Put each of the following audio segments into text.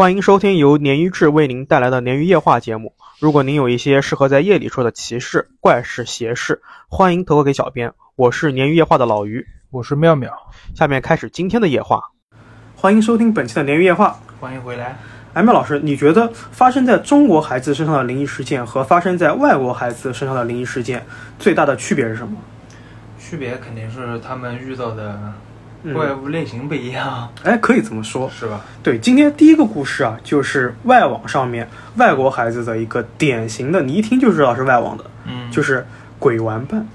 欢迎收听由鲶鱼志为您带来的鲶鱼夜话节目。如果您有一些适合在夜里说的奇事、怪事、邪事，欢迎投稿给小编。我是鲶鱼夜话的老鱼，我是妙妙。下面开始今天的夜话。欢迎收听本期的鲶鱼夜话。欢迎回来。哎，妙老师，你觉得发生在中国孩子身上的灵异事件和发生在外国孩子身上的灵异事件最大的区别是什么？区别肯定是他们遇到的嗯怪物类型不一样，哎，可以这么说。是吧？对，今天第一个故事啊，就是外网上面外国孩子的一个典型的，你一听就知道是外网的，嗯，就是鬼玩伴。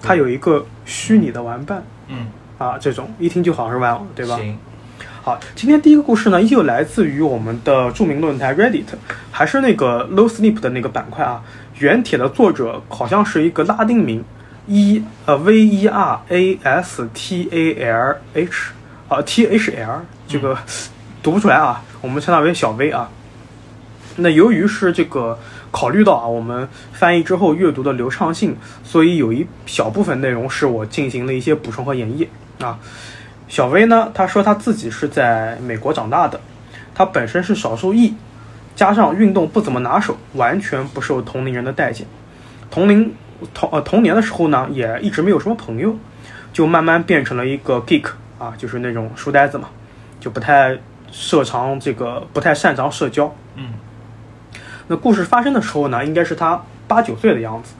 他有一个虚拟的玩伴嗯，啊，这种一听就好像是外网，对吧？行，好，今天第一个故事呢，依旧来自于我们的著名论坛 Reddit，还是那个 Low Sleep 的那个板块啊。原帖的作者好像是一个拉丁名，E 呃 V E R A S T A L H 啊 T H L 这个读不出来啊，我们称它为小 V 啊。那由于是这个考虑到啊，我们翻译之后阅读的流畅性，所以有一小部分内容是我进行了一些补充和演绎啊。小薇呢，她说她自己是在美国长大的，她本身是少数裔，加上运动不怎么拿手，完全不受同龄人的待见。同龄童呃童年的时候呢，也一直没有什么朋友，就慢慢变成了一个 geek 啊，就是那种书呆子嘛，就不太擅长这个，不太擅长社交。嗯那故事发生的时候呢，应该是他八九岁的样子。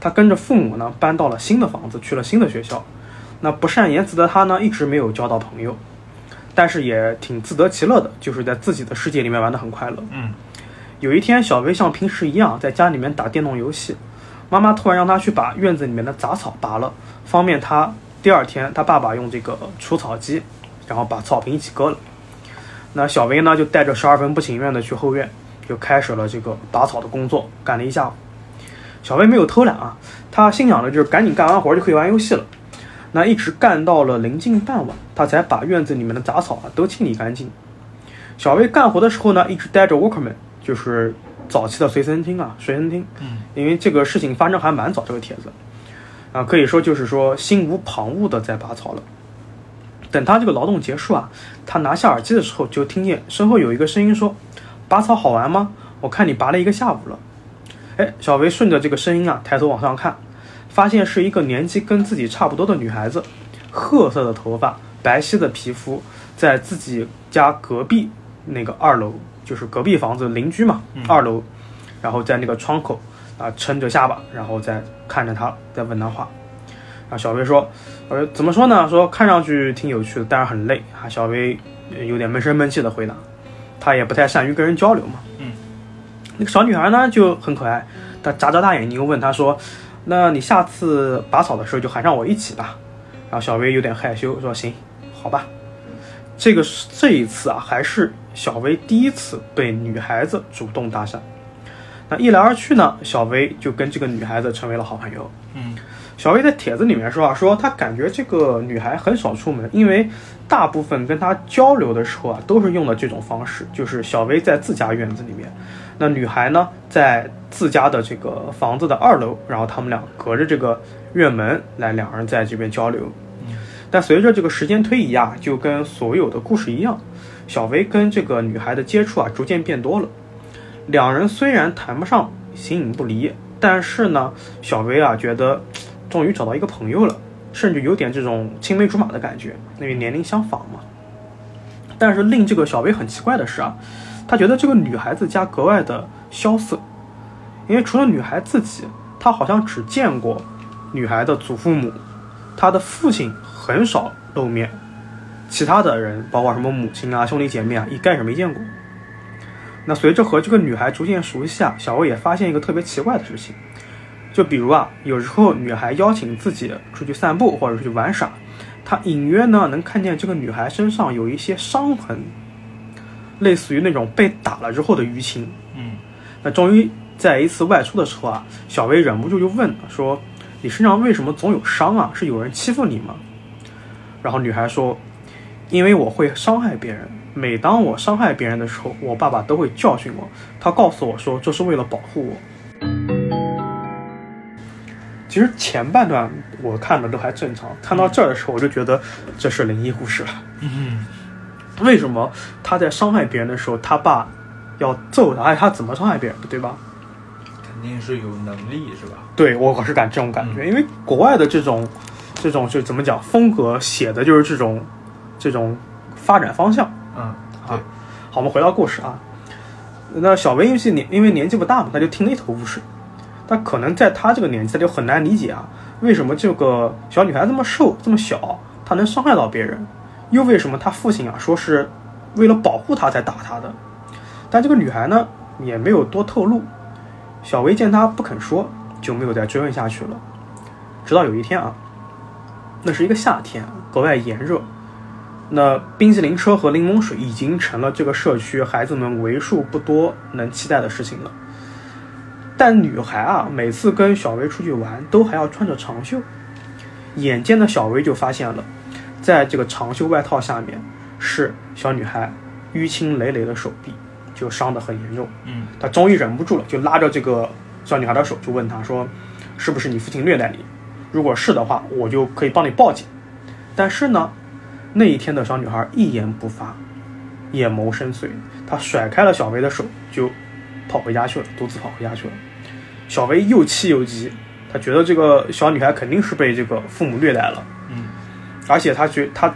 他跟着父母呢搬到了新的房子，去了新的学校。那不善言辞的他呢，一直没有交到朋友，但是也挺自得其乐的，就是在自己的世界里面玩得很快乐。嗯有一天，小薇像平时一样在家里面打电动游戏，妈妈突然让他去把院子里面的杂草拔了，方便他第二天他爸爸用这个除草机，然后把草坪一起割了。那小薇呢，就带着十二分不情愿的去后院，就开始了这个拔草的工作，干了一下午。小薇没有偷懒啊，她心想着就是赶紧干完活就可以玩游戏了。那一直干到了临近傍晚，她才把院子里面的杂草啊都清理干净。小薇干活的时候呢，一直带着 workman，就是早期的随身听啊，随身听。嗯，因为这个事情发生还蛮早，这个帖子啊，可以说就是说心无旁骛的在拔草了。等他这个劳动结束啊，他拿下耳机的时候，就听见身后有一个声音说：“拔草好玩吗？我看你拔了一个下午了。”哎，小维顺着这个声音啊，抬头往上看，发现是一个年纪跟自己差不多的女孩子，褐色的头发，白皙的皮肤，在自己家隔壁那个二楼，就是隔壁房子邻居嘛，二楼，然后在那个窗口啊撑着下巴，然后再看着他，在问他话。啊，小薇说，呃，怎么说呢？说看上去挺有趣的，但是很累啊。小薇呃有点闷声闷气的回答，她也不太善于跟人交流嘛。嗯，那个小女孩呢就很可爱，她眨眨大眼睛问她说：“那你下次拔草的时候就喊上我一起吧。”然后小薇有点害羞说：“行，好吧。”这个是这一次啊，还是小薇第一次被女孩子主动搭讪。那一来二去呢，小薇就跟这个女孩子成为了好朋友。嗯小薇在帖子里面说啊，说她感觉这个女孩很少出门，因为大部分跟她交流的时候啊，都是用的这种方式，就是小薇在自家院子里面，那女孩呢在自家的这个房子的二楼，然后他们俩隔着这个院门来两人在这边交流。但随着这个时间推移啊，就跟所有的故事一样，小薇跟这个女孩的接触啊逐渐变多了。两人虽然谈不上形影不离，但是呢，小薇啊觉得终于找到一个朋友了，甚至有点这种青梅竹马的感觉，因为年龄相仿嘛。但是令这个小薇很奇怪的是啊，她觉得这个女孩子家格外的萧瑟，因为除了女孩自己，她好像只见过女孩的祖父母，她的父亲很少露面，其他的人，包括什么母亲啊、兄弟姐妹啊，一概是没见过。那随着和这个女孩逐渐熟悉啊，小薇也发现一个特别奇怪的事情，就比如啊，有时候女孩邀请自己出去散步或者是去玩耍，她隐约呢能看见这个女孩身上有一些伤痕，类似于那种被打了之后的淤青。嗯那终于在一次外出的时候啊，小薇忍不住就问说：“你身上为什么总有伤啊？是有人欺负你吗？”然后女孩说：“因为我会伤害别人，每当我伤害别人的时候，我爸爸都会教训我。他告诉我说，这是为了保护我。”其实前半段我看的都还正常，看到这儿的时候我就觉得这是灵异故事了。嗯为什么他在伤害别人的时候，他爸要揍他？哎，他怎么伤害别人的，对吧？肯定是有能力是吧？对我可是感这种感觉，因为国外的这种这种就怎么讲风格写的就是这种这种发展方向。嗯，对，好，我们回到故事啊。那小薇因为年因为年纪不大嘛，他就听了一头雾水。他可能在他这个年纪，他就很难理解啊，为什么这个小女孩这么瘦这么小，她能伤害到别人？又为什么她父亲啊说是为了保护她才打她的？但这个女孩呢也没有多透露。小薇见她不肯说，就没有再追问下去了。直到有一天啊，那是一个夏天，格外炎热。那冰淇淋车和柠檬水已经成了这个社区孩子们为数不多能期待的事情了。但女孩啊，每次跟小薇出去玩，都还要穿着长袖。眼尖的小薇就发现了，在这个长袖外套下面，是小女孩淤青累累的手臂，就伤得很严重。嗯，她终于忍不住了，就拉着这个小女孩的手，就问她说：“是不是你父亲虐待你？如果是的话，我就可以帮你报警。”但是呢，那一天的小女孩一言不发，眼眸深邃，她甩开了小薇的手，就跑回家去了，独自跑回家去了。小薇又气又急，她觉得这个小女孩肯定是被这个父母虐待了，嗯，而且她觉她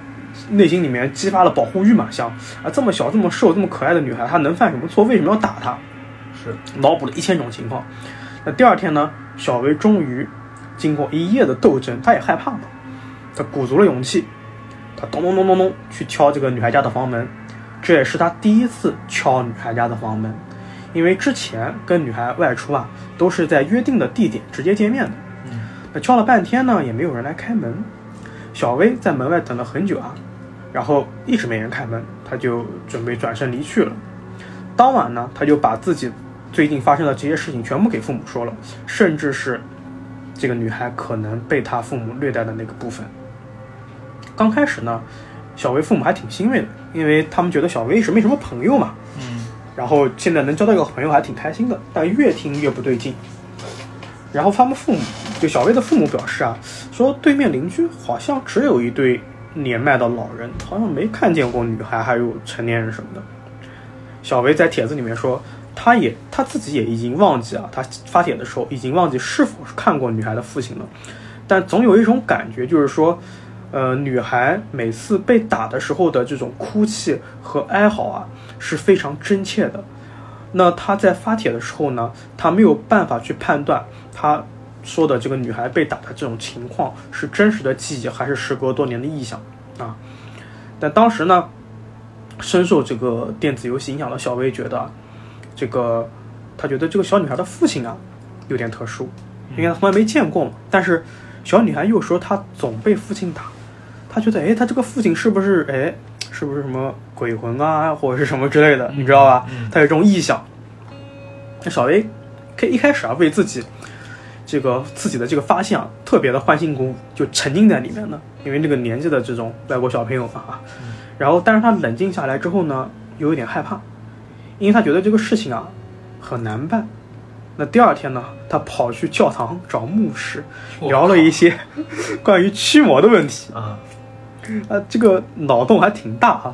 内心里面激发了保护欲嘛，想啊这么小这么瘦这么可爱的女孩，她能犯什么错？为什么要打她？是，脑补了一千种情况。那第二天呢，小薇终于经过一夜的斗争，她也害怕了，她鼓足了勇气，她咚咚咚咚咚去敲这个女孩家的房门，这也是他第一次敲女孩家的房门。因为之前跟女孩外出啊，都是在约定的地点直接见面的。嗯，那敲了半天呢，也没有人来开门。小薇在门外等了很久啊，然后一直没人开门，她就准备转身离去了。当晚呢，她就把自己最近发生的这些事情全部给父母说了，甚至是这个女孩可能被她父母虐待的那个部分。刚开始呢，小薇父母还挺欣慰的，因为他们觉得小薇是没什么朋友嘛。嗯，然后现在能交到一个朋友还挺开心的，但越听越不对劲。然后他们父母，就小薇的父母表示啊，说对面邻居好像只有一对年迈的老人，好像没看见过女孩还有成年人什么的。小薇在帖子里面说，她也她自己也已经忘记啊，她发帖的时候已经忘记是否是看过女孩的父亲了，但总有一种感觉，就是说，呃，女孩每次被打的时候的这种哭泣和哀嚎啊，是非常真切的。那她在发帖的时候呢，她没有办法去判断她说的这个女孩被打的这种情况是真实的记忆还是时隔多年的臆想啊。但当时呢，深受这个电子游戏影响的小薇觉得，这个她觉得这个小女孩的父亲啊有点特殊，因为她从来没见过嘛。但是小女孩又说她总被父亲打，她觉得哎，他这个父亲是不是哎，是不是什么鬼魂啊，或者是什么之类的，你知道吧？嗯她有这种臆想。那小薇可以一开始啊，为自己这个自己的这个发现啊，特别的欢欣鼓舞，就沉浸在里面呢。因为那个年纪的这种外国小朋友嘛啊，然后但是他冷静下来之后呢，又有点害怕，因为他觉得这个事情啊很难办。那第二天呢，他跑去教堂找牧师，聊了一些关于驱魔的问题。啊，啊，这个脑洞还挺大啊。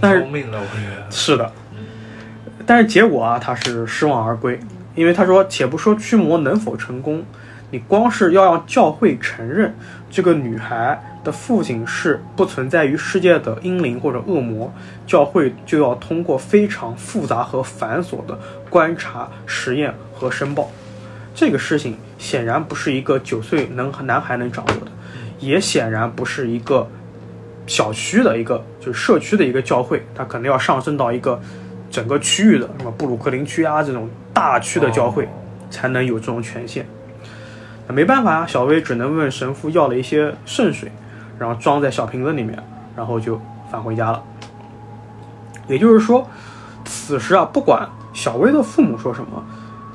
但是。是的，但是结果啊，他是失望而归，因为他说，且不说驱魔能否成功，你光是要让教会承认这个女孩的父亲是不存在于世界的阴灵或者恶魔，教会就要通过非常复杂和繁琐的观察、实验和申报。这个事情显然不是一个九岁能男孩能掌握的，也显然不是一个小区的一个就是社区的一个教会，它可能要上升到一个整个区域的什么布鲁克林区啊这种大区的教会，才能有这种权限。那没办法啊，小薇只能问神父要了一些圣水，然后装在小瓶子里面，然后就返回家了。也就是说，此时啊，不管小薇的父母说什么，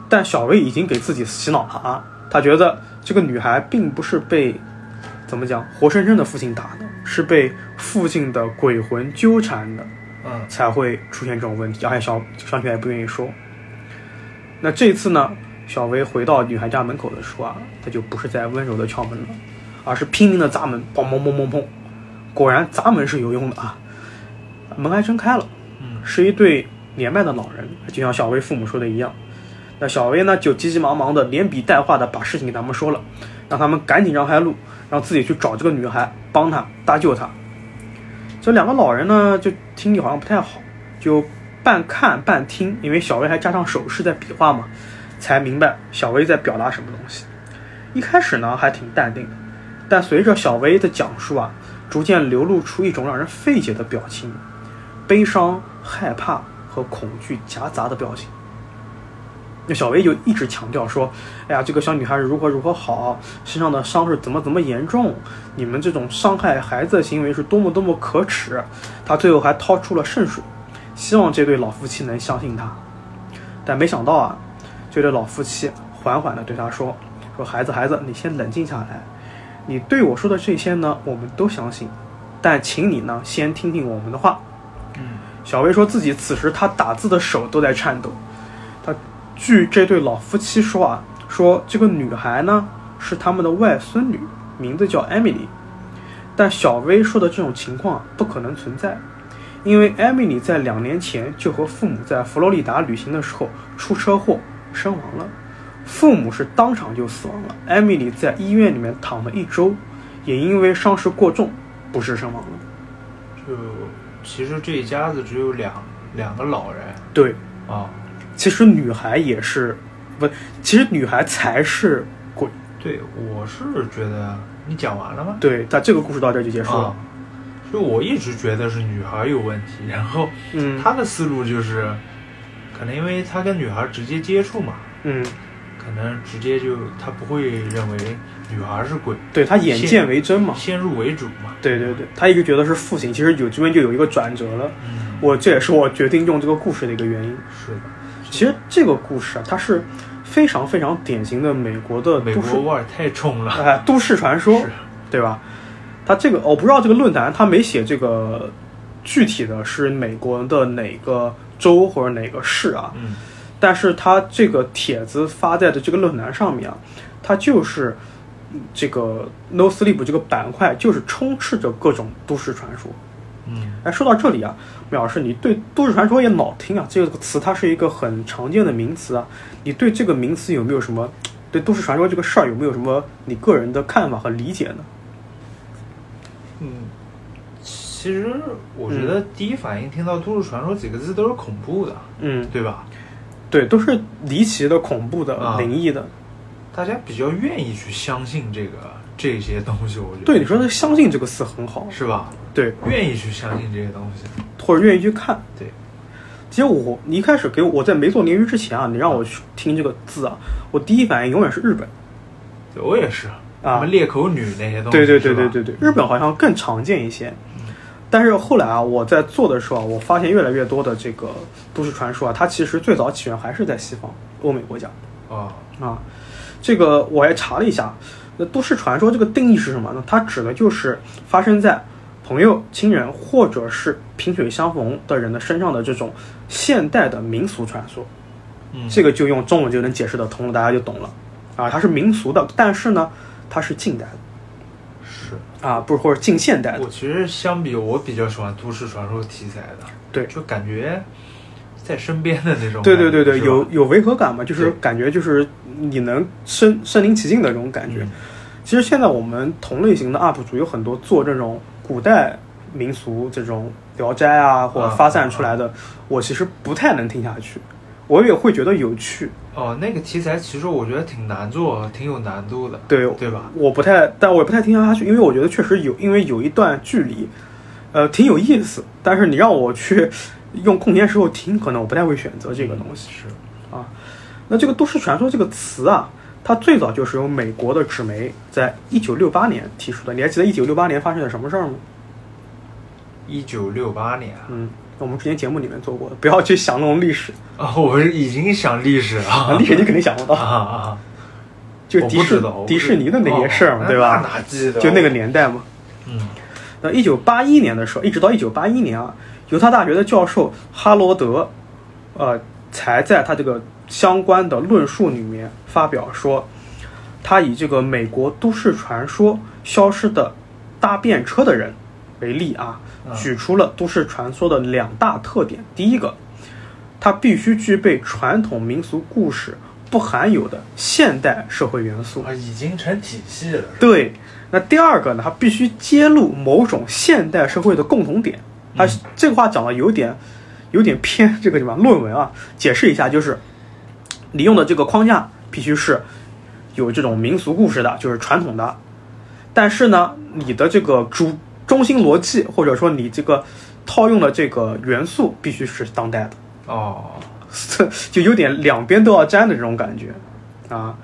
但小薇已经给自己洗脑了啊，她觉得这个女孩并不是被怎么讲活生生的父亲打的，是被父亲的鬼魂纠缠的。嗯，才会出现这种问题，而且小小女孩不愿意说。那这次呢，小薇回到女孩家门口的时候啊，她就不是在温柔的敲门了，而是拼命的砸门，砰砰砰砰砰。果然砸门是有用的啊！门还真开了，嗯是一对年迈的老人，就像小薇父母说的一样。那小薇呢，就急急忙忙的连笔带画的把事情给他们说了，让他们赶紧让开路，让自己去找这个女孩，帮她搭救她。这两个老人呢，就听力好像不太好，就半看半听，因为小薇还加上手势在比划嘛，才明白小薇在表达什么东西。一开始呢，还挺淡定的，但随着小薇的讲述啊，逐渐流露出一种让人费解的表情，悲伤、害怕和恐惧夹杂的表情。那小薇就一直强调说：“哎呀，这个小女孩如何如何好，身上的伤是怎么怎么严重，你们这种伤害孩子的行为是多么多么可耻。”她最后还掏出了圣水，希望这对老夫妻能相信她。但没想到啊，这对老夫妻缓缓地对她说：“说孩子，孩子，你先冷静下来。你对我说的这些呢，我们都相信，但请你呢先听听我们的话。”嗯小薇说自己此时她打字的手都在颤抖。她据这对老夫妻说啊，说这个女孩呢是他们的外孙女，名字叫艾米丽。但小薇说的这种情况啊不可能存在，因为艾米丽在两年前就和父母在佛罗里达旅行的时候出车祸身亡了，父母是当场就死亡了。艾米丽在医院里面躺了一周，也因为伤势过重不治身亡了。就其实这一家子只有两两个老人对，啊，其实女孩也是，不，其实女孩才是鬼。对，我是觉得你讲完了吗？对，但这个故事到这就结束了啊。，就我一直觉得是女孩有问题，然后嗯他的思路就是，可能因为他跟女孩直接接触嘛，嗯，可能直接就他不会认为女孩是鬼，对他眼见为真嘛。先入为主嘛。对对对，他一直觉得是父亲，其实有这边就有一个转折了。嗯，我这也是我决定用这个故事的一个原因。是的，其实这个故事啊，它是非常非常典型的美国的美都市国味儿太重了。哎都市传说是，对吧？他这个我不知道这个论坛他没写这个具体的是美国的哪个州或者哪个市啊，嗯但是他这个帖子发在的这个论坛上面啊，它就是嗯这个 No Sleep 这个板块就是充斥着各种都市传说。嗯哎，说到这里啊，苗老师，你对都市传说也老听啊，这个词它是一个很常见的名词啊，你对这个名词有没有什么对都市传说这个事儿有没有什么你个人的看法和理解呢？嗯，其实我觉得第一反应听到都市传说几个字都是恐怖的，嗯，对吧？对，都是离奇的、恐怖的、啊灵异的。大家比较愿意去相信这个这些东西，我觉得对，你说的“相信”这个词很好，是吧？对，愿意去相信这些东西，或者愿意去看。对，其实我你一开始给我我在没做鲶鱼之前啊，你让我去听这个字啊，我第一反应永远是日本。对我也是。啊什么裂口女那些东西，对对对对对对，日本好像更常见一些。但是后来啊，我在做的时候啊，我发现越来越多的这个都市传说啊，它其实最早起源还是在西方欧美国家啊，啊。这个我还查了一下，那都市传说这个定义是什么呢？它指的就是发生在朋友、亲人或者是萍水相逢的人的身上的这种现代的民俗传说。嗯，这个就用中文就能解释得通了，大家就懂了啊。它是民俗的，但是呢，它是近代的。是啊，不是或者近现代的我，其实相比我比较喜欢都市传说题材的，对就感觉在身边的那种，对对对对，有有违和感嘛，就是感觉就是你能身身临其境的这种感觉。嗯。其实现在我们同类型的 UP 主有很多做这种古代民俗这种聊斋啊，或者发散出来的，我其实不太能听下去，我也会觉得有趣，哦，那个题材其实我觉得挺难做，挺有难度的，对对吧？我不太，但我也不太听下去，因为我觉得确实有，因为有一段距离，呃，挺有意思，但是你让我去用空闲时候听，可能我不太会选择这个东西。是，啊。那这个都市传说这个词啊，它最早就是由美国的纸媒在一九六八年提出的。你还记得一九六八年发生了什么事儿吗？一九六八年嗯，我们之前节目里面做过的，不要去想那种历史啊，我已经想历史了 啊，历史你肯定想不啊到，啊，就迪士迪士尼的那些事儿嘛，哦对吧？就那个，年代嘛。嗯那一九八一年的时候，一直到一九八一年啊，犹他大学的教授哈罗德，呃，才在他这个相关的论述里面发表说，他以这个美国都市传说消失的搭便车的人为例啊，嗯举出了都市传说的两大特点。第一个，它必须具备传统民俗故事不含有的现代社会元素。啊，已经成体系了。对，那第二个呢，它必须揭露某种现代社会的共同点。它嗯这个话讲的有点有点偏这个什么论文啊，解释一下，就是你用的这个框架必须是有这种民俗故事的，就是传统的，但是呢，你的这个主中心逻辑或者说你这个套用的这个元素必须是当代的。哦，就有点两边都要沾的这种感觉啊。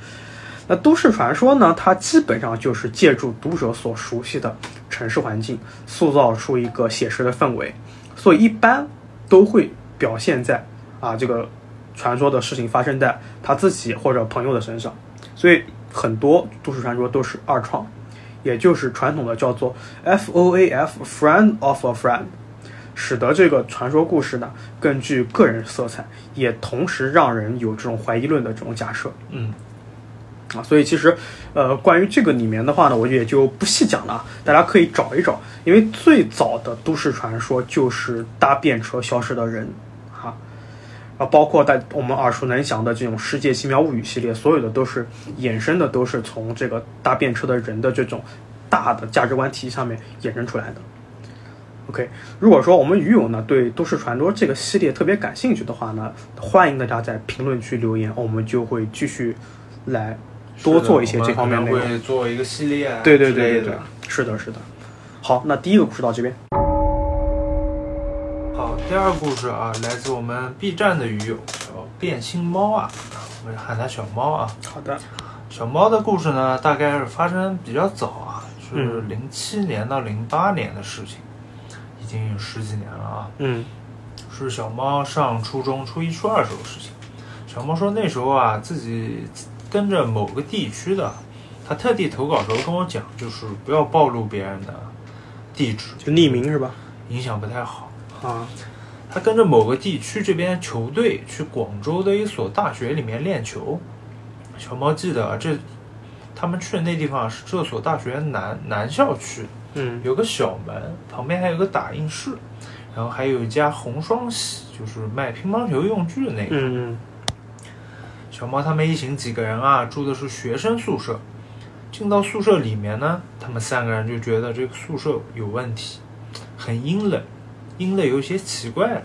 那都市传说呢，它基本上就是借助读者所熟悉的城市环境，塑造出一个写实的氛围，所以一般都会表现在啊这个传说的事情发生在他自己或者朋友的身上，所以很多都市传说都是二创，也就是传统的叫做 F O A F friend of a friend。使得这个传说故事呢更具个人色彩，也同时让人有这种怀疑论的这种假设。嗯。啊。所以其实，呃，关于这个里面的话呢，我也就不细讲了，大家可以找一找，因为最早的都市传说就是搭便车消失的人啊，啊，包括大我们耳熟能详的这种《世界奇妙物语》系列，所有的都是衍生的，都是从这个搭便车的人的这种大的价值观体系上面衍生出来的。OK，如果说我们鱼友呢对都市传说这个系列特别感兴趣的话呢，欢迎大家在评论区留言，我们就会继续来多做一些这方面内容。我们可能会做一个系列啊对对对对对，是的，是的。好，那第一个故事到这边。好，第二个故事啊，来自我们 B 站的鱼友，叫变心猫啊，我们喊它小猫啊。好的，小猫的故事呢，大概是发生比较早啊，是嗯零七年到零八年的事情，已经有十几年了啊。嗯是小猫上初中初一初二时候的事情。小猫说那时候啊，自己跟着某个地区的，他特地投稿时候跟我讲，就是不要暴露别人的地址，就匿名是吧？影响不太好。啊，他跟着某个地区这边球队去广州的一所大学里面练球。小猫记得啊，这他们去的那地方是这所大学南南校区，嗯有个小门，旁边还有个打印室，然后还有一家红双喜，就是卖乒乓球用具的那个。嗯小猫他们一行几个人啊，住的是学生宿舍。进到宿舍里面呢，他们三个人就觉得这个宿舍有问题，很阴冷，阴的有些奇怪了。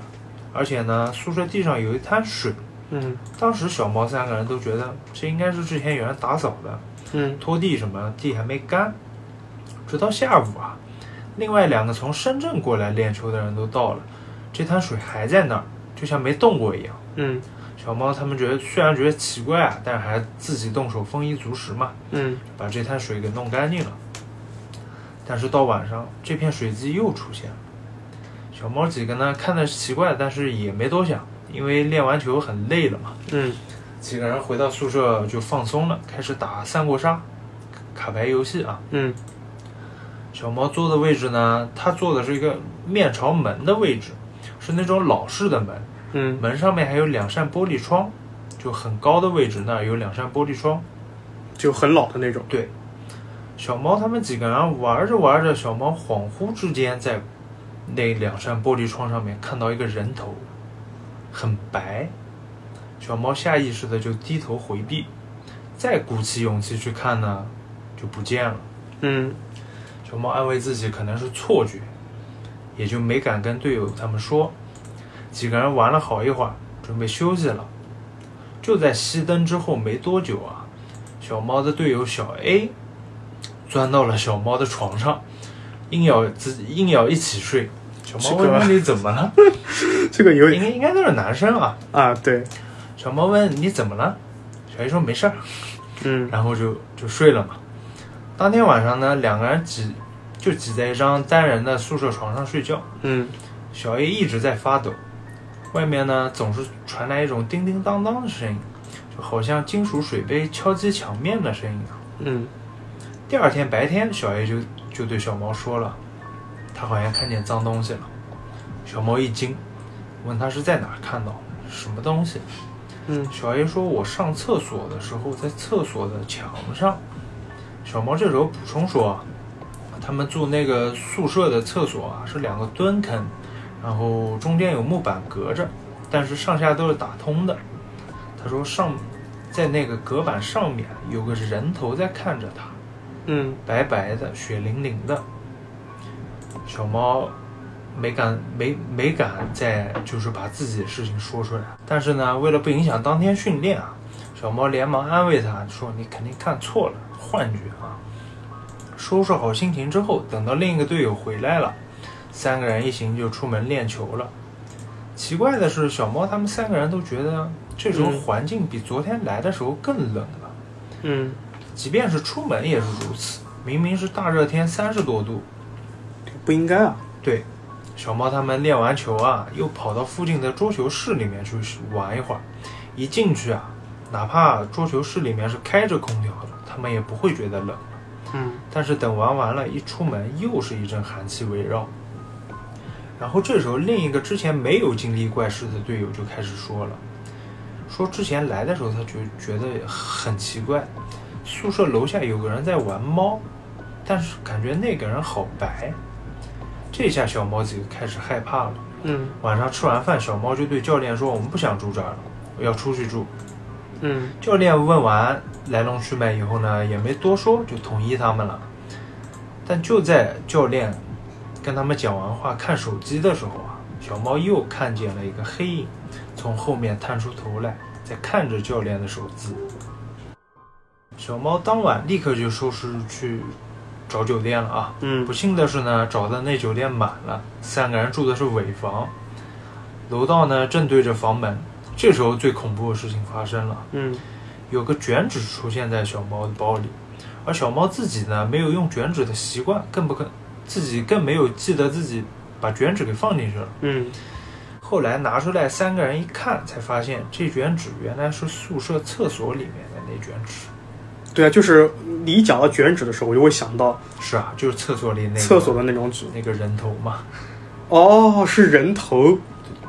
而且呢，宿舍地上有一滩水。嗯当时小猫三个人都觉得这应该是之前有人打扫的，嗯拖地什么，地还没干。直到下午啊，另外两个从深圳过来练球的人都到了，这滩水还在那儿，就像没动过一样。嗯小猫他们觉得虽然觉得奇怪啊，但是还自己动手丰衣足食嘛，嗯把这滩水给弄干净了。但是到晚上，这片水迹又出现了。小猫几个呢看的是奇怪，但是也没多想，因为练完球很累了嘛。嗯几个人回到宿舍就放松了，开始打三国杀、卡牌游戏啊。嗯小猫坐的位置呢，它坐的是一个面朝门的位置，是那种老式的门，嗯门上面还有两扇玻璃窗，就很高的位置那儿有两扇玻璃窗。就很老的那种。对，小猫他们几个人玩着玩着，小猫恍惚之间在那两扇玻璃窗上面看到一个人头，很白。小猫下意识的就低头回避，再鼓起勇气去看呢，就不见了。嗯小猫安慰自己可能是错觉，也就没敢跟队友他们说。几个人玩了好一会儿，准备休息了。就在熄灯之后没多久啊，小猫的队友小 A 钻到了小猫的床上，硬要自己硬要一起睡。小猫问你怎么了？这个有应该应该都是男生啊。啊，对，小猫问你怎么了？小 A 说没事儿。嗯然后就就睡了嘛。当天晚上呢，两个人挤就挤在一张单人的宿舍床上睡觉。嗯小 A 一直在发抖，外面呢总是传来一种叮叮当当的声音，就好像金属水杯敲击墙面的声音啊。嗯第二天白天，小 A 就就对小猫说了，他好像看见脏东西了。小猫一惊，问他是在哪看到，什么东西？嗯小 A 说：“我上厕所的时候，在厕所的墙上。”小猫这时候补充说：“啊，他他们住那个宿舍的厕所啊是两个蹲坑，然后中间有木板隔着，但是上下都是打通的。他说上在那个隔板上面有个人头在看着他，嗯白白的，血淋淋的。小猫没敢没没敢再就是把自己的事情说出来，但是呢，为了不影响当天训练啊，小猫连忙安慰他说：“你肯定看错了，幻觉啊。”收拾好心情之后，等到另一个队友回来了，三个人一行就出门练球了。奇怪的是，小猫他们三个人都觉得这时候嗯环境比昨天来的时候更冷了。嗯，即便是出门也是如此，明明是大热天，三十多度。不应该啊。对，小猫他们练完球啊，又跑到附近的桌球室里面去玩一会儿。一进去啊，哪怕桌球室里面是开着空调的，他们也不会觉得冷。嗯但是等玩完了，一出门又是一阵寒气围绕。然后这时候，另一个之前没有经历怪事的队友就开始说了，说之前来的时候他觉觉得很奇怪，宿舍楼下有个人在玩猫，但是感觉那个人好白。这下小猫几个开始害怕了。嗯晚上吃完饭，小猫就对教练说：“我们不想住这儿了，我要出去住。”嗯教练问完来龙去脉以后呢，也没多说，就同意他们了。但就在教练跟他们讲完话、看手机的时候啊，小猫又看见了一个黑影从后面探出头来，在看着教练的手机。小猫当晚立刻就收拾去找酒店了啊。嗯不幸的是呢，找的那酒店满了，三个人住的是尾房，楼道呢正对着房门。这时候最恐怖的事情发生了，嗯有个卷纸出现在小猫的包里，而小猫自己呢没有用卷纸的习惯，更不可自己更没有记得自己把卷纸给放进去了。嗯后来拿出来，三个人一看，才发现这卷纸原来是宿舍厕所里面的那卷纸。对啊，就是你一讲到卷纸的时候，我就会想到是啊，就是厕所里那个厕所的那种纸。那个人头嘛，哦，是人头，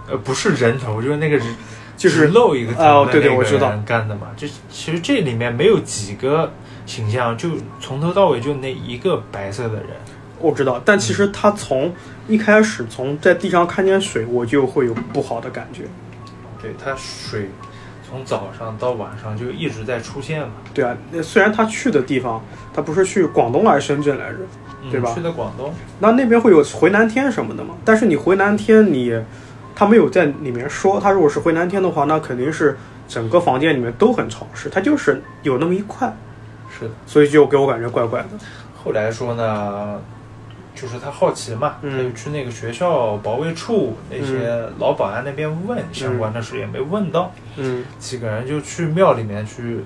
呃，不是人头，就是那个人就是只露一个头哦的那个对对我知道人干的嘛。这其实这里面没有几个形象，就从头到尾就那一个白色的人。我知道，但其实他从一开始从在地上看见水，我就会有不好的感觉。对，它水从早上到晚上就一直在出现嘛，对啊，那虽然他去的地方，他不是去广东还是深圳来着？嗯对吧去的广东，那那边会有回南天什么的嘛？但是你回南天你，他没有在里面说，他如果是回南天的话，那肯定是整个房间里面都很潮湿，他就是有那么一块，是的。所以就给我感觉怪怪的。后来说呢，就是他好奇嘛，嗯他就去那个学校保卫处那些老保安那边问、相关的事，也没问到。嗯几个人就去庙里面去，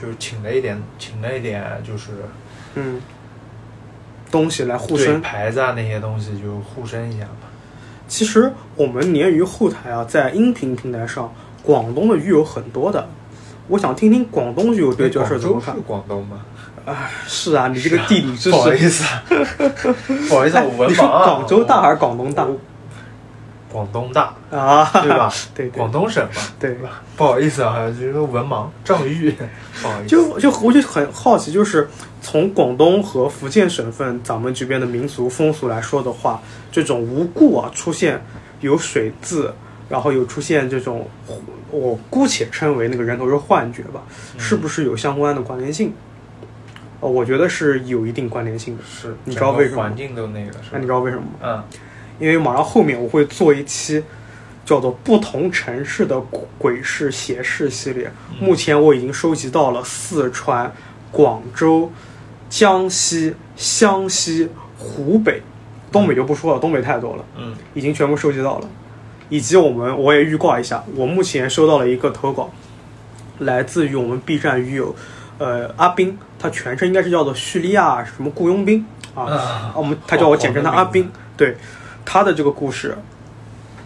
就是请了一点，请了一点，就是嗯，东西来护身。牌子啊那些东西，就护身一下嘛。其实我们鲶鱼后台啊，在音频平台上，广东的鱼有很多的。我想听听广东鱼友对这事怎么看是？广东吗？是啊，你这个地理知不好意，思啊，不好意思啊，哎我文你说。广州大还是广东大？广东大，啊？对吧？对对广东省嘛。对吧。不好意思啊，就是文盲赵玉，不好意思。就就我就很好奇，就是从广东和福建省份咱们这边的民俗风俗来说的话，这种无故啊出现有水渍，然后有出现这种，我姑且称为那个人头是幻觉吧，嗯是不是有相关的关联性？呃，我觉得是有一定关联性的。是，你知道为什么环境都那个那你知？道为什么吗？嗯，因为马上后面我会做一期叫做“不同城市的鬼市邪事”系列。目前我已经收集到了四川、广州、江西、湘西、湖北，东北就不说了，东北太多了，嗯已经全部收集到了。以及我们我也预告一下，我目前收到了一个投稿，来自于我们 B 站鱼友，呃，阿斌，他全称应该是叫做叙利亚什么雇佣兵啊，啊我们他叫我简称他阿斌，对他的这个故事，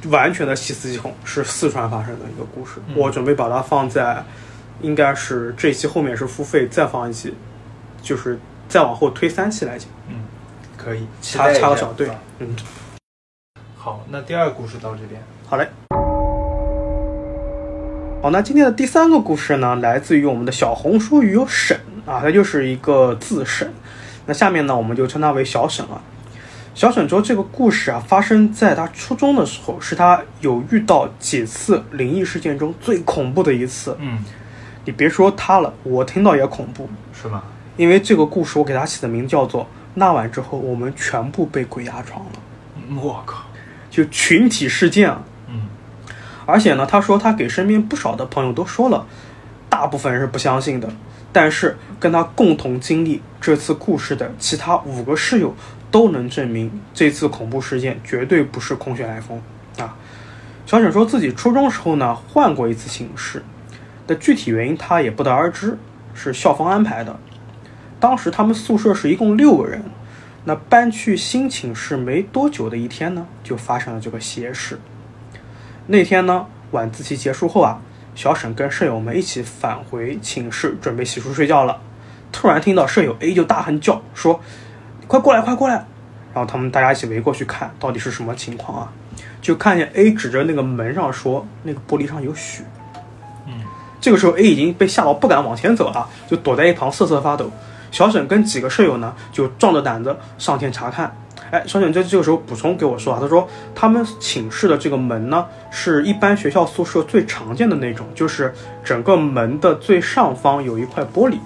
完全的细思极恐，是四川发生的一个故事。嗯我准备把它放在，应该是这一期后面是付费，再放一期，就是再往后推三期来讲，嗯，可以，期插插个小队啊。嗯，好，那第二个故事到这边。好嘞。好，那今天的第三个故事呢，来自于我们的小红书鱼友沈啊，他就是一个自沈。那下面呢，我们就称他为小沈了。小沈说，这个故事啊，发生在他初中的时候，是他有遇到几次灵异事件中最恐怖的一次。嗯，你别说他了，我听到也恐怖。是吧？因为这个故事我给他起的名字叫做“那晚之后，我们全部被鬼压床了嗯我靠，”，就群体事件啊。而且呢，他说他给身边不少的朋友都说了，大部分人是不相信的。但是跟他共同经历这次故事的其他五个室友都能证明，这次恐怖事件绝对不是空穴来风啊。小沈说自己初中时候呢换过一次寝室，的具体原因他也不得而知，是校方安排的。当时他们宿舍是一共六个人，那搬去新寝室没多久的一天呢，就发生了这个邪事。那天呢，晚自习结束后啊，小沈跟舍友们一起返回寝室，准备洗漱睡觉了。突然听到舍友 A 就大喊叫说：“快过来，快过来！”然后他们大家一起围过去看，到底是什么情况啊？就看见 A 指着那个门上说：“那个玻璃上有血。”，这个时候 A 已经被吓到不敢往前走了，就躲在一旁瑟瑟发抖。小沈跟几个舍友呢，就壮着胆子上前查看。哎，小沈在这个时候补充给我说啊，他说他们寝室的这个门呢，是一般学校宿舍最常见的那种，就是整个门的最上方有一块玻璃。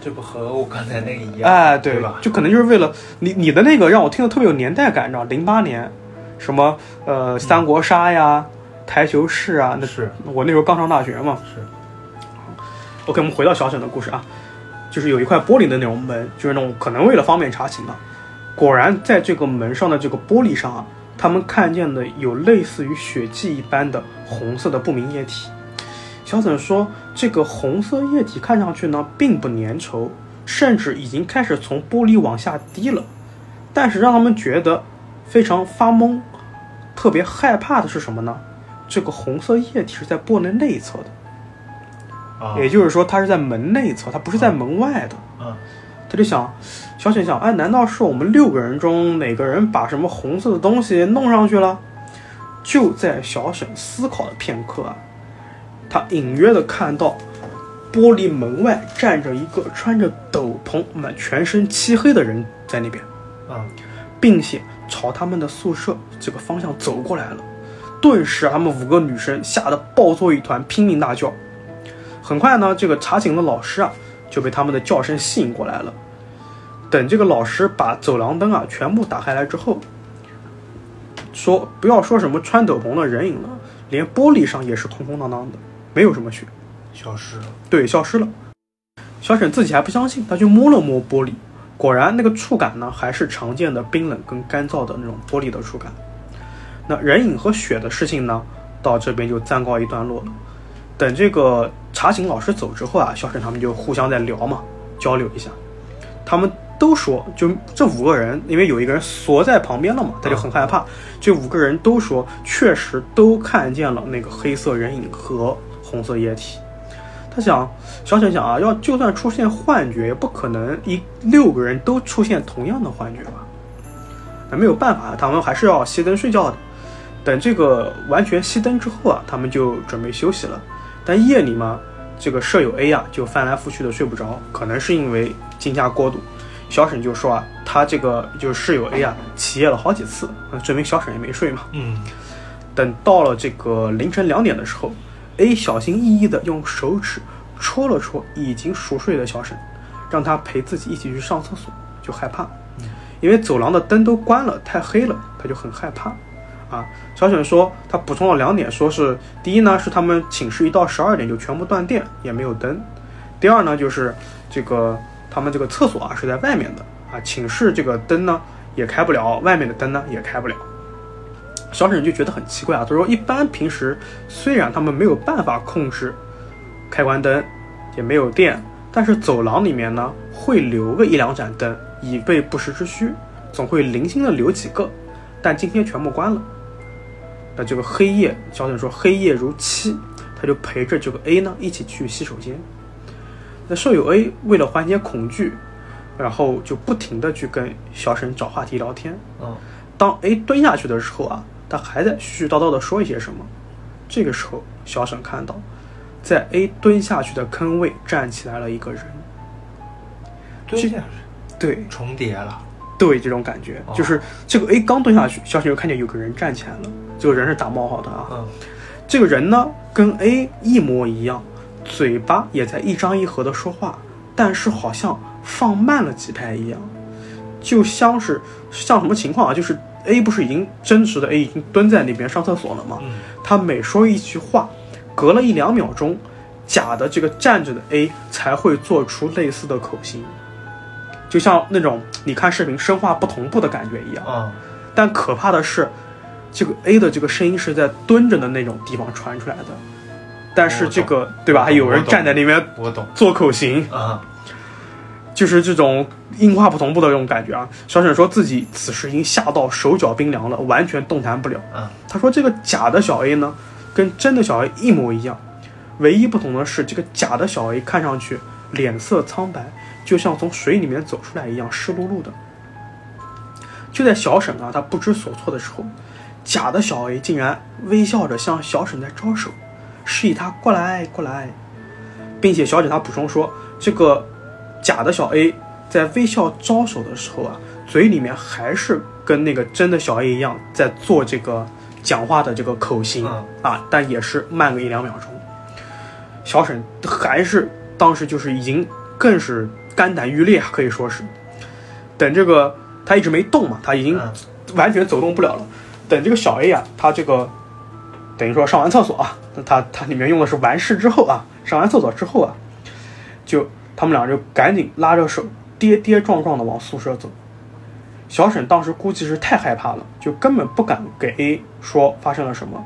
这不和我刚才那个一样？哎，对吧？就可能就是为了你你的那个让我听得特别有年代感，你知道，零八年，什么呃三国杀呀、台球室啊，那是我那时候刚上大学嘛。是，OK，我们回到小沈的故事啊，就是有一块玻璃的那种门，就是那种可能为了方便查寝嘛。果然，在这个门上的这个玻璃上啊，他们看见的有类似于血迹一般的红色的不明液体。小沈说，这个红色液体看上去呢并不粘稠，甚至已经开始从玻璃往下滴了。但是让他们觉得非常发懵、特别害怕的是什么呢？这个红色液体是在玻璃内侧的。啊，也就是说，它是在门内侧，它不是在门外的。嗯他就想，小沈想，哎，难道是我们六个人中哪个人把什么红色的东西弄上去了？就在小沈思考的片刻啊，他隐约的看到玻璃门外站着一个穿着斗篷、满全身漆黑的人在那边，啊并且朝他们的宿舍这个方向走过来了。顿时啊，他们五个女生吓得抱作一团，拼命大叫。很快呢，这个查寝的老师啊就被他们的叫声吸引过来了。等这个老师把走廊灯啊全部打开来之后，说不要说什么穿斗篷的人影了，连玻璃上也是空空荡荡的，没有什么血。消失了。对，消失了。小沈自己还不相信，他就摸了摸玻璃，果然那个触感呢，还是常见的冰冷跟干燥的那种玻璃的触感。那人影和血的事情呢，到这边就暂告一段落了。等这个查寝老师走之后啊，小沈他们就互相在聊嘛，交流一下。他们都说，就这五个人，因为有一个人缩在旁边了嘛，他就很害怕。这五个人都说，确实都看见了那个黑色人影和红色液体。他想，想想想啊，要就算出现幻觉，也不可能一六个人都出现同样的幻觉吧？那没有办法，他们还是要熄灯睡觉的。等这个完全熄灯之后啊，他们就准备休息了。但夜里嘛，这个舍友 A 啊就翻来覆去的睡不着，可能是因为惊吓过度。小沈就说啊，他这个就是室友 A 啊起夜了好几次，那证明小沈也没睡嘛。嗯等到了这个凌晨两点的时候，A 小心翼翼地用手指戳了戳已经熟睡的小沈，让他陪自己一起去上厕所，就害怕，因为走廊的灯都关了，太黑了，他就很害怕。啊，小沈说他补充了两点，说是第一呢是他们寝室一到十二点就全部断电，也没有灯；第二呢就是这个他们这个厕所啊是在外面的啊，寝室这个灯呢也开不了，外面的灯呢也开不了。小沈就觉得很奇怪啊，他说一般平时虽然他们没有办法控制开关灯，也没有电，但是走廊里面呢会留个一两盏灯，以备不时之需，总会零星的留几个，但今天全部关了。那这个黑夜，小沈说黑夜如漆，他就陪着这个 A 呢一起去洗手间。那舍友 A 为了缓解恐惧，然后就不停的去跟小沈找话题聊天。嗯当 A 蹲下去的时候啊，他还在絮絮叨叨的说一些什么。这个时候，小沈看到，在 A 蹲下去的坑位站起来了一个人。蹲下去。对重叠了。对，这种感觉哦就是这个 A 刚蹲下去，小沈就看见有个人站起来了，这个人是打冒号的啊。嗯这个人呢跟 A 一模一样，嘴巴也在一张一合的说话，但是好像放慢了几拍一样，就像是像什么情况啊？就是 A 不是已经真实的 A 已经蹲在那边上厕所了吗？嗯他每说一句话，隔了一两秒钟，假的这个站着的 A 才会做出类似的口型，就像那种你看视频声画不同步的感觉一样。嗯但可怕的是，这个 A 的这个声音是在蹲着的那种地方传出来的，但是这个对吧？还有人站在那边我懂。做口型，啊就是这种音画不同步的这种感觉啊。小沈说自己此时已经吓到手脚冰凉了，完全动弹不了。嗯他说这个假的小 A 呢，跟真的小 A 一模一样，唯一不同的是这个假的小 A 看上去脸色苍白，就像从水里面走出来一样湿漉漉的。就在小沈啊他不知所措的时候，假的小 A 竟然微笑着向小沈在招手，示意他过来过来，并且小沈他补充说，这个假的小 A 在微笑招手的时候啊，嘴里面还是跟那个真的小 A 一样在做这个讲话的这个口型、嗯啊，但也是慢个一两秒钟。小沈还是当时就是已经更是肝胆欲裂啊，可以说是。等这个他一直没动嘛，他已经嗯完全走动不了了。等这个小 A 啊，他这个等于说上完厕所啊，那他他里面用的是完事之后啊，上完厕所之后啊，就他们俩就赶紧拉着手跌跌撞撞的往宿舍走。小沈当时估计是太害怕了，就根本不敢给 A 说发生了什么。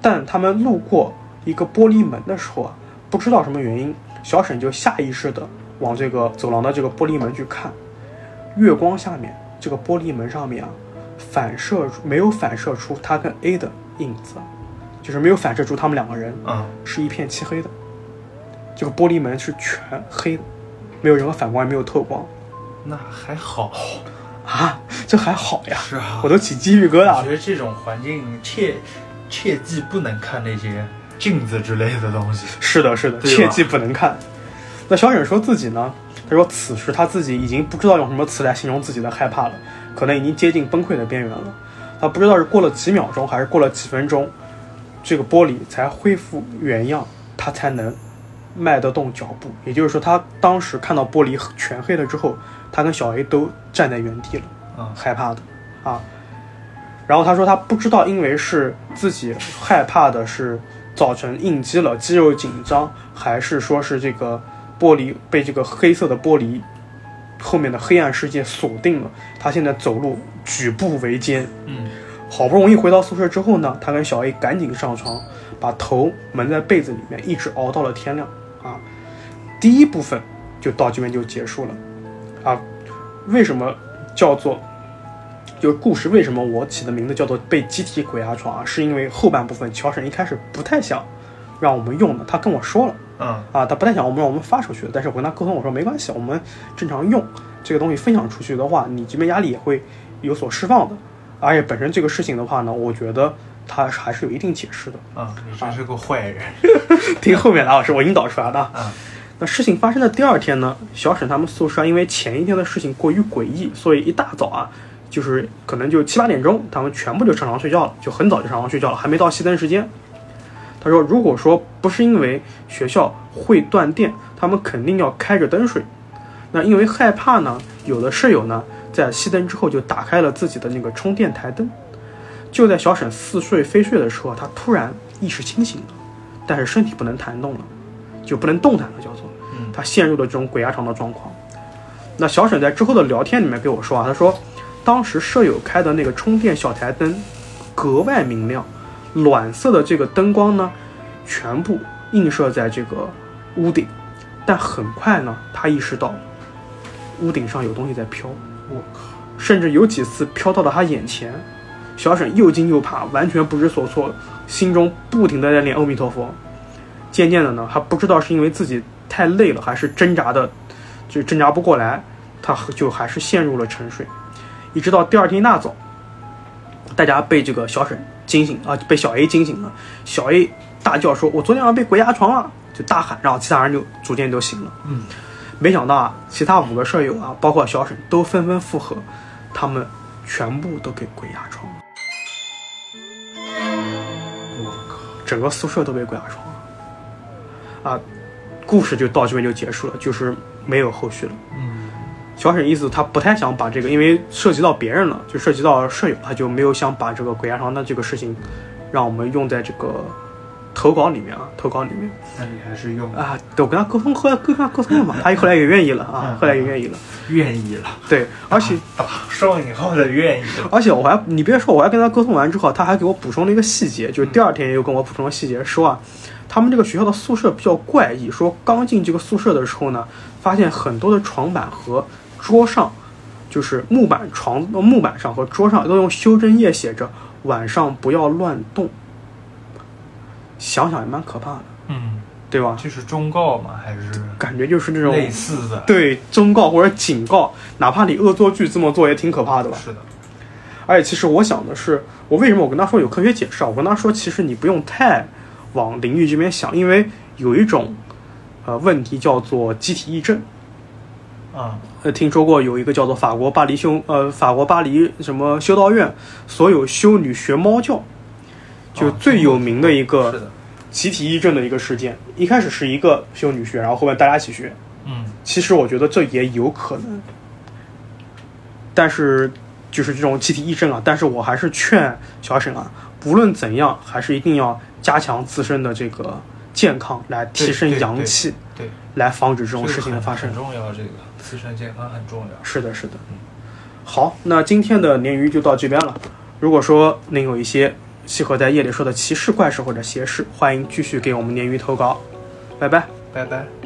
但他们路过一个玻璃门的时候啊，不知道什么原因，小沈就下意识的往这个走廊的这个玻璃门去看。月光下面，这个玻璃门上面啊，反射没有反射出他跟 A 的影子，就是没有反射出他们两个人，啊是一片漆黑的。这个玻璃门是全黑的，没有任何反光，也没有透光那还好。啊，这还好呀，是啊我都起鸡皮疙瘩了。我觉得这种环境切切记不能看那些镜子之类的东西。是的，是的，切记不能看。那小沈说自己呢，他说此时他自己已经不知道用什么词来形容自己的害怕了，可能已经接近崩溃的边缘了。他不知道是过了几秒钟，还是过了几分钟，这个玻璃才恢复原样，他才能迈得动脚步。也就是说，他当时看到玻璃全黑了之后，他跟小 A 都站在原地了。嗯害怕的啊。然后他说他不知道，因为是自己害怕的是造成应激了，肌肉紧张，还是说是这个玻璃被这个黑色的玻璃后面的黑暗世界锁定了。他现在走路举步维艰，嗯好不容易回到宿舍之后呢，他跟小 A 赶紧上床，把头蒙在被子里面，一直熬到了天亮啊。第一部分就到这边就结束了啊。为什么叫做就是故事？为什么我起的名字叫做被集体鬼压床啊？是因为后半部分乔婶一开始不太想让我们用的，他跟我说了。嗯啊，他不太想我们让我们发出去，但是我跟他沟通，我说没关系，我们正常用这个东西分享出去的话，你这边压力也会有所释放的。而且本身这个事情的话呢，我觉得他还是有一定解释的。嗯，你真是个坏人。听后面的啊，是我引导出来的。嗯那事情发生的第二天呢，小沈他们宿舍因为前一天的事情过于诡异，所以一大早啊，就是可能就七八点钟，他们全部就上床睡觉了，就很早就上床睡觉了，还没到熄灯时间。他说，如果说不是因为学校会断电，他们肯定要开着灯睡。那因为害怕呢，有的室友呢在熄灯之后就打开了自己的那个充电台灯。就在小沈似睡非睡的时候，他突然意识清醒了，但是身体不能弹动了，就不能动弹了，叫做。嗯他陷入了这种鬼压床的状况。那小沈在之后的聊天里面给我说啊，他说当时舍友开的那个充电小台灯格外明亮，暖色的这个灯光呢，全部映射在这个屋顶，但很快呢，他意识到屋顶上有东西在飘，甚至有几次飘到了他眼前。小沈又惊又怕，完全不知所措，心中不停的在念阿弥陀佛。渐渐的呢，他不知道是因为自己太累了，还是挣扎的就挣扎不过来，他就还是陷入了沉睡。一直到第二天一大早，大家被这个小沈惊醒啊，被小 A 惊醒了。小 A 大叫说：“我昨天晚上被鬼压床了！”就大喊，然后其他人就逐渐都醒了。嗯，没想到啊，其他五个舍友啊，包括小沈都纷纷附和，他们全部都给鬼压床了，我靠，整个宿舍都被鬼压床了。啊，故事就到这边就结束了，就是没有后续了。嗯，小沈意思他不太想把这个，因为涉及到别人了，就涉及到舍友，他就没有想把这个鬼压床的这个事情，让我们用在这个投稿里面啊，投稿里面那你还是用啊。对，我跟他沟通，后来跟他沟通了嘛，他后来也愿意了啊嗯，后来也愿意了。愿意了，对，而且打双引号的愿意了。而且我还你别说，我还跟他沟通完之后，他还给我补充了一个细节，就是第二天又跟我补充了细节，说啊，他们这个学校的宿舍比较怪异，说刚进这个宿舍的时候呢，发现很多的床板和桌上，就是木板床呃木板上和桌上都用修正液写着“晚上不要乱动”，想想也蛮可怕的，嗯，对吧？这是忠告吗？还是感觉就是那种类似的？对忠告或者警告，哪怕你恶作剧这么做也挺可怕的吧？是的，而且其实我想的是，我为什么我跟他说有科学解释啊？我跟他说，其实你不用太往灵异这边想，因为有一种呃问题叫做集体癔症。啊，呃，听说过有一个叫做法国巴黎修呃法国巴黎什么修道院，所有修女学猫叫，就哦最有名的一是个的，集体癔症的一个事件。一开始是一个修女学，然后后面大家一起学。嗯，其实我觉得这也有可能，但是就是这种集体癔症啊，但是我还是劝小沈啊，不论怎样，还是一定要加强自身的这个健康，来提升对对阳气，对，来防止这种事情的发生很。重要，这个自身健康很重要。是的，是的。好，那今天的鲶鱼就到这边了。如果说您有一些契合在夜里说的奇事、怪事或者邪事，欢迎继续给我们鲶鱼投稿。拜拜。拜拜。